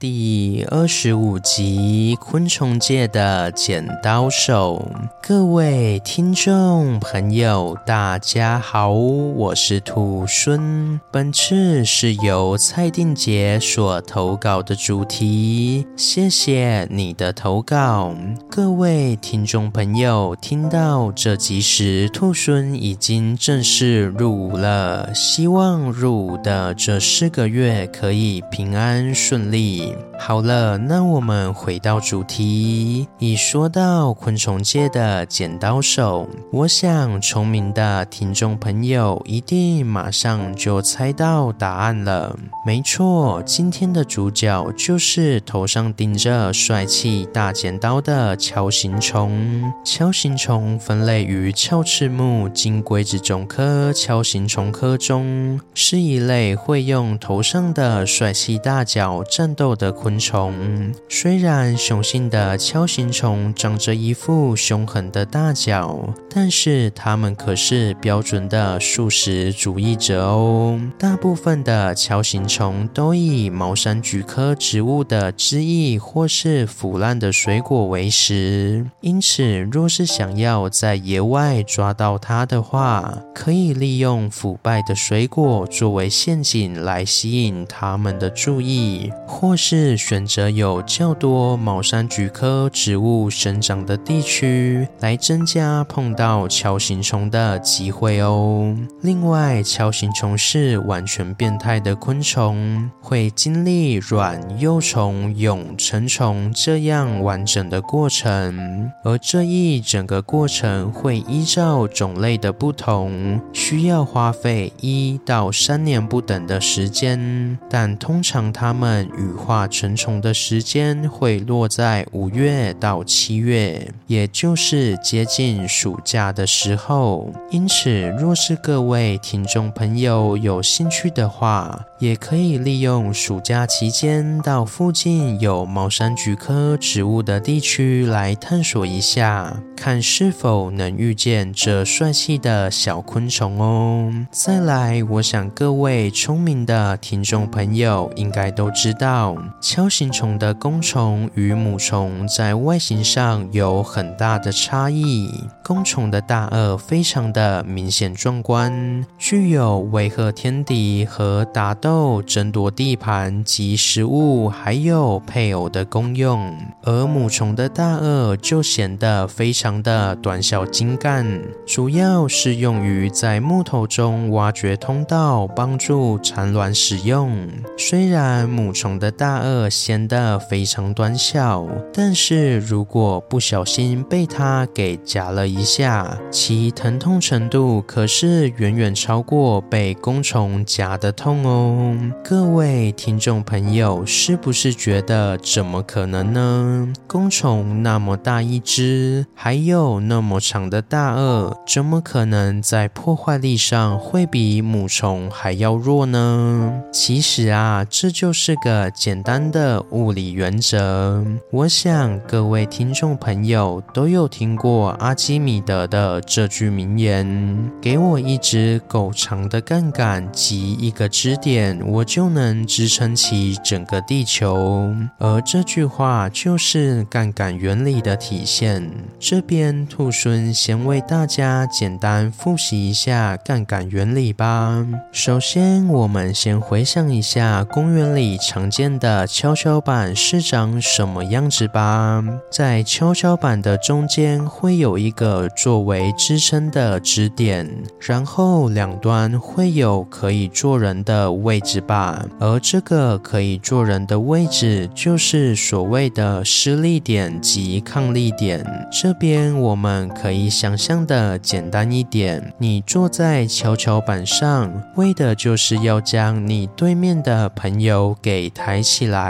第二十五集：昆虫界的剪刀手。各位听众朋友，大家好，我是兔猻。本次是由蔡定杰所投稿的主题，谢谢你的投稿。各位听众朋友，听到这集时，兔猻已经正式入伍了。希望入伍的这四个月可以平安顺利。You. 好了，那我们回到主题。一说到昆虫界的剪刀手，我想聪明的听众朋友一定马上就猜到答案了。没错，今天的主角就是头上顶着帅气大剪刀的锹形虫。锹形虫分类于鞘翅目金龟子种科锹形虫科中，是一类会用头上的帅气大角战斗的昆虫。虽然雄性的锹形虫长着一副凶狠的大角，但是它们可是标准的素食主义者哦。大部分的锹形虫都以茅山菊科植物的汁液或是腐烂的水果为食，因此若是想要在野外抓到它的话，可以利用腐败的水果作为陷阱来吸引它们的注意，或是。选择有较多毛山菊科植物生长的地区，来增加碰到锹形虫的机会哦。另外，锹形虫是完全变态的昆虫，会经历卵、幼虫、蛹、成虫这样完整的过程，而这一整个过程会依照种类的不同，需要花费一到三年不等的时间，但通常它们羽化成虫的时间会落在五月到七月，也就是接近暑假的时候。因此，若是各位听众朋友有兴趣的话，也可以利用暑假期间到附近有茅山菊科植物的地区来探索一下，看是否能遇见这帅气的小昆虫哦。再来，我想各位聪明的听众朋友应该都知道，锹形虫的公虫与母虫在外形上有很大的差异。公虫的大颚非常的明显壮观，具有威吓天敌和打斗、争夺地盘及食物，还有配偶的功用。而母虫的大颚就显得非常的短小精干，主要是用于在木头中挖掘通道，帮助产卵使用。虽然母虫的大颚显得非常短小，但是如果不小心被它给夹了一下，其疼痛程度可是远远超过被公虫夹的痛哦。各位听众朋友，是不是觉得怎么可能呢？公虫那么大一只，还有那么长的大颚，怎么可能在破坏力上会比母虫还要弱呢？其实啊，这就是个简单的物理。原则，我想各位听众朋友都有听过阿基米德的这句名言：“给我一支够长的杠杆及一个支点，我就能支撑起整个地球。”而这句话就是杠杆原理的体现。这边兔孙先为大家简单复习一下杠杆原理吧。首先，我们先回想一下公园里常见的跷跷板。是长什么样子吧？在跷跷板的中间会有一个作为支撑的支点，然后两端会有可以坐人的位置吧。而这个可以坐人的位置就是所谓的施力点及抗力点。这边我们可以想象的简单一点，你坐在跷跷板上，为的就是要将你对面的朋友给抬起来。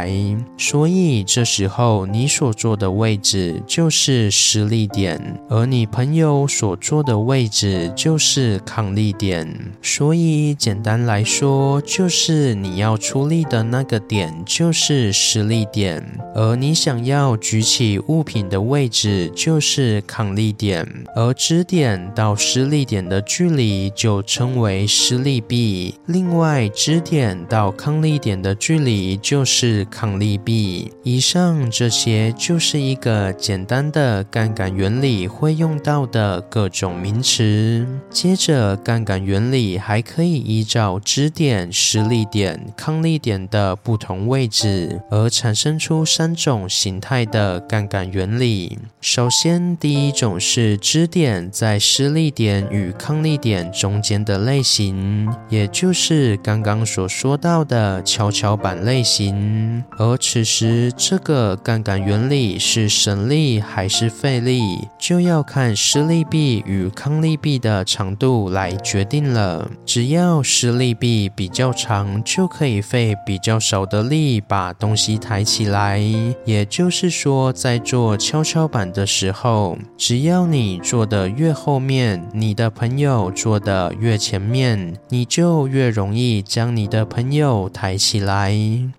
所以这时候你所坐的位置就是施力点，而你朋友所坐的位置就是抗力点。所以简单来说，就是你要出力的那个点就是施力点，而你想要举起物品的位置就是抗力点，而支点到施力点的距离就称为施力臂。另外，支点到抗力点的距离就是抗力臂。以上这些就是一个简单的杠杆原理会用到的各种名词。接着，杠杆原理还可以依照支点、施力点、抗力点的不同位置而产生出三种形态的杠杆原理。首先，第一种是支点在施力点与抗力点中间的类型，也就是刚刚所说到的跷跷板类型。而此时，这个杠杆原理是省力还是费力，就要看施力臂与抗力臂的长度来决定了。只要施力臂比较长，就可以费比较少的力把东西抬起来。也就是说，在做跷跷板的时候，只要你坐得越后面，你的朋友坐得越前面，你就越容易将你的朋友抬起来。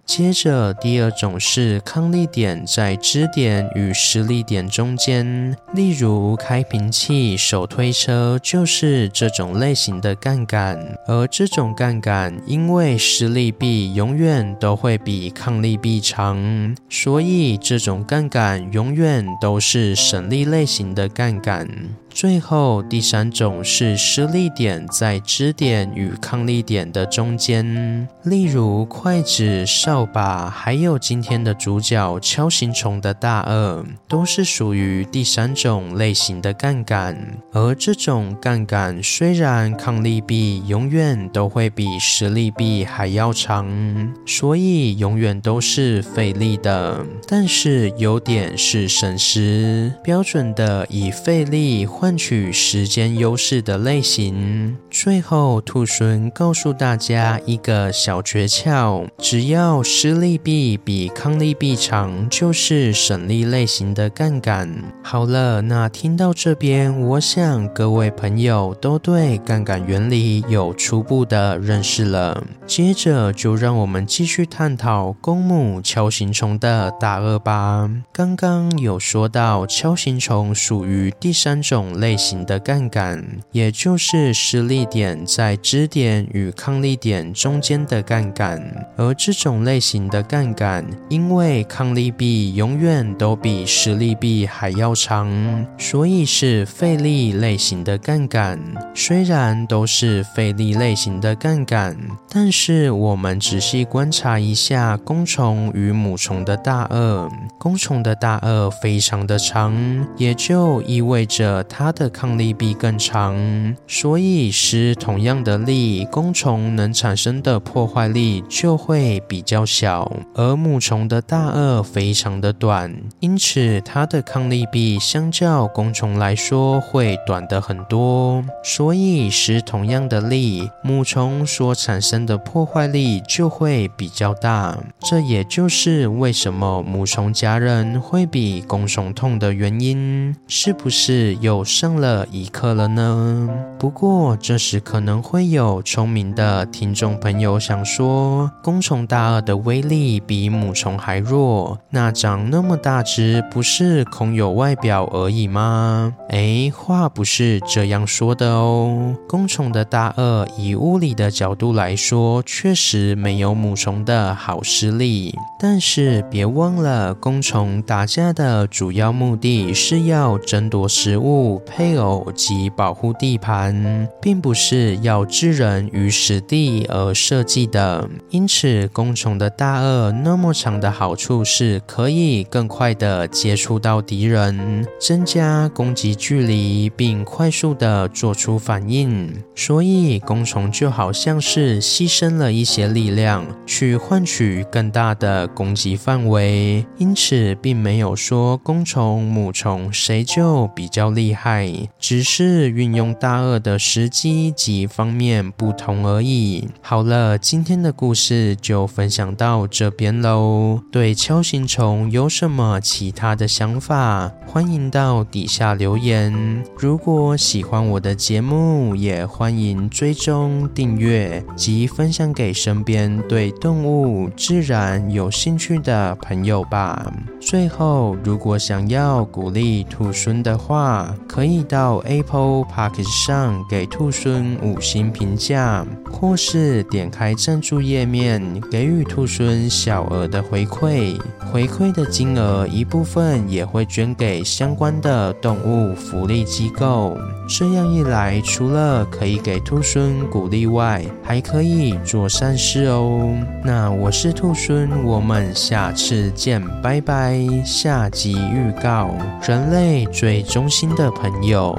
接着，第二种是抗力点在支点与施力点中间，例如开瓶器、手推车就是这种类型的杠杆。而这种杠杆，因为施力臂永远都会比抗力臂长，所以这种杠杆永远都是省力类型的杠杆。最后第三种是施力点在支点与抗力点的中间，例如筷子、扫把，还有今天的主角锹形虫的大鳄，都是属于第三种类型的杠杆。而这种杠杆虽然抗力臂永远都会比施力臂还要长，所以永远都是费力的，但是优点是省时，标准的以费力。换取时间优势的类型。最后，兔孙告诉大家一个小诀窍：只要施力臂比抗力臂长，就是省力类型的杠杆。好了，那听到这边，我想各位朋友都对杠杆原理有初步的认识了。接着，就让我们继续探讨公母锹形虫的大顎吧。刚刚有说到，锹形虫属于第三种。类型的杠杆，也就是施力点在支点与抗力点中间的杠杆。而这种类型的杠杆，因为抗力臂永远都比施力臂还要长，所以是费力类型的杠杆。虽然都是费力类型的杠杆，但是我们仔细观察一下公虫与母虫的大颚，公虫的大颚非常的长，也就意味着它。它的抗力臂更长，所以施同样的力，公虫能产生的破坏力就会比较小。而母虫的大颚非常的短，因此它的抗力臂相较公虫来说会短得很多。所以施同样的力，母虫所产生的破坏力就会比较大。这也就是为什么母虫夹人会比公虫痛的原因，是不是又？上了一课了呢。不过这时可能会有聪明的听众朋友想说，公虫大顎的威力比母虫还弱，那长那么大只不是空有外表而已吗？哎，话不是这样说的哦。公虫的大颚以物理的角度来说，确实没有母虫的好施力。但是别忘了，公虫打架的主要目的是要争夺食物。配偶及保护地盘，并不是要置人于死地而设计的。因此，公虫的大颚那么长的好处是可以更快的接触到敌人，增加攻击距离，并快速的做出反应。所以，公虫就好像是牺牲了一些力量，去换取更大的攻击范围。因此，并没有说公虫、母虫谁就比较厉害。只是运用大顎的时机及方面不同而已。好了，今天的故事就分享到这边喽。对锹形虫有什么其他的想法？欢迎到底下留言。如果喜欢我的节目，也欢迎追踪订阅及分享给身边对动物、自然有兴趣的朋友吧。最后，如果想要鼓励兔孙的话，可以到 Apple Podcast 上给兔孙五星评价，或是点开赞助页面给予兔孙小额的回馈。回馈的金额一部分也会捐给相关的动物福利机构。这样一来，除了可以给兔猻鼓励外，还可以做善事哦。那我是兔猻，我们下次见，拜拜。下集预告：人类最忠心的朋友。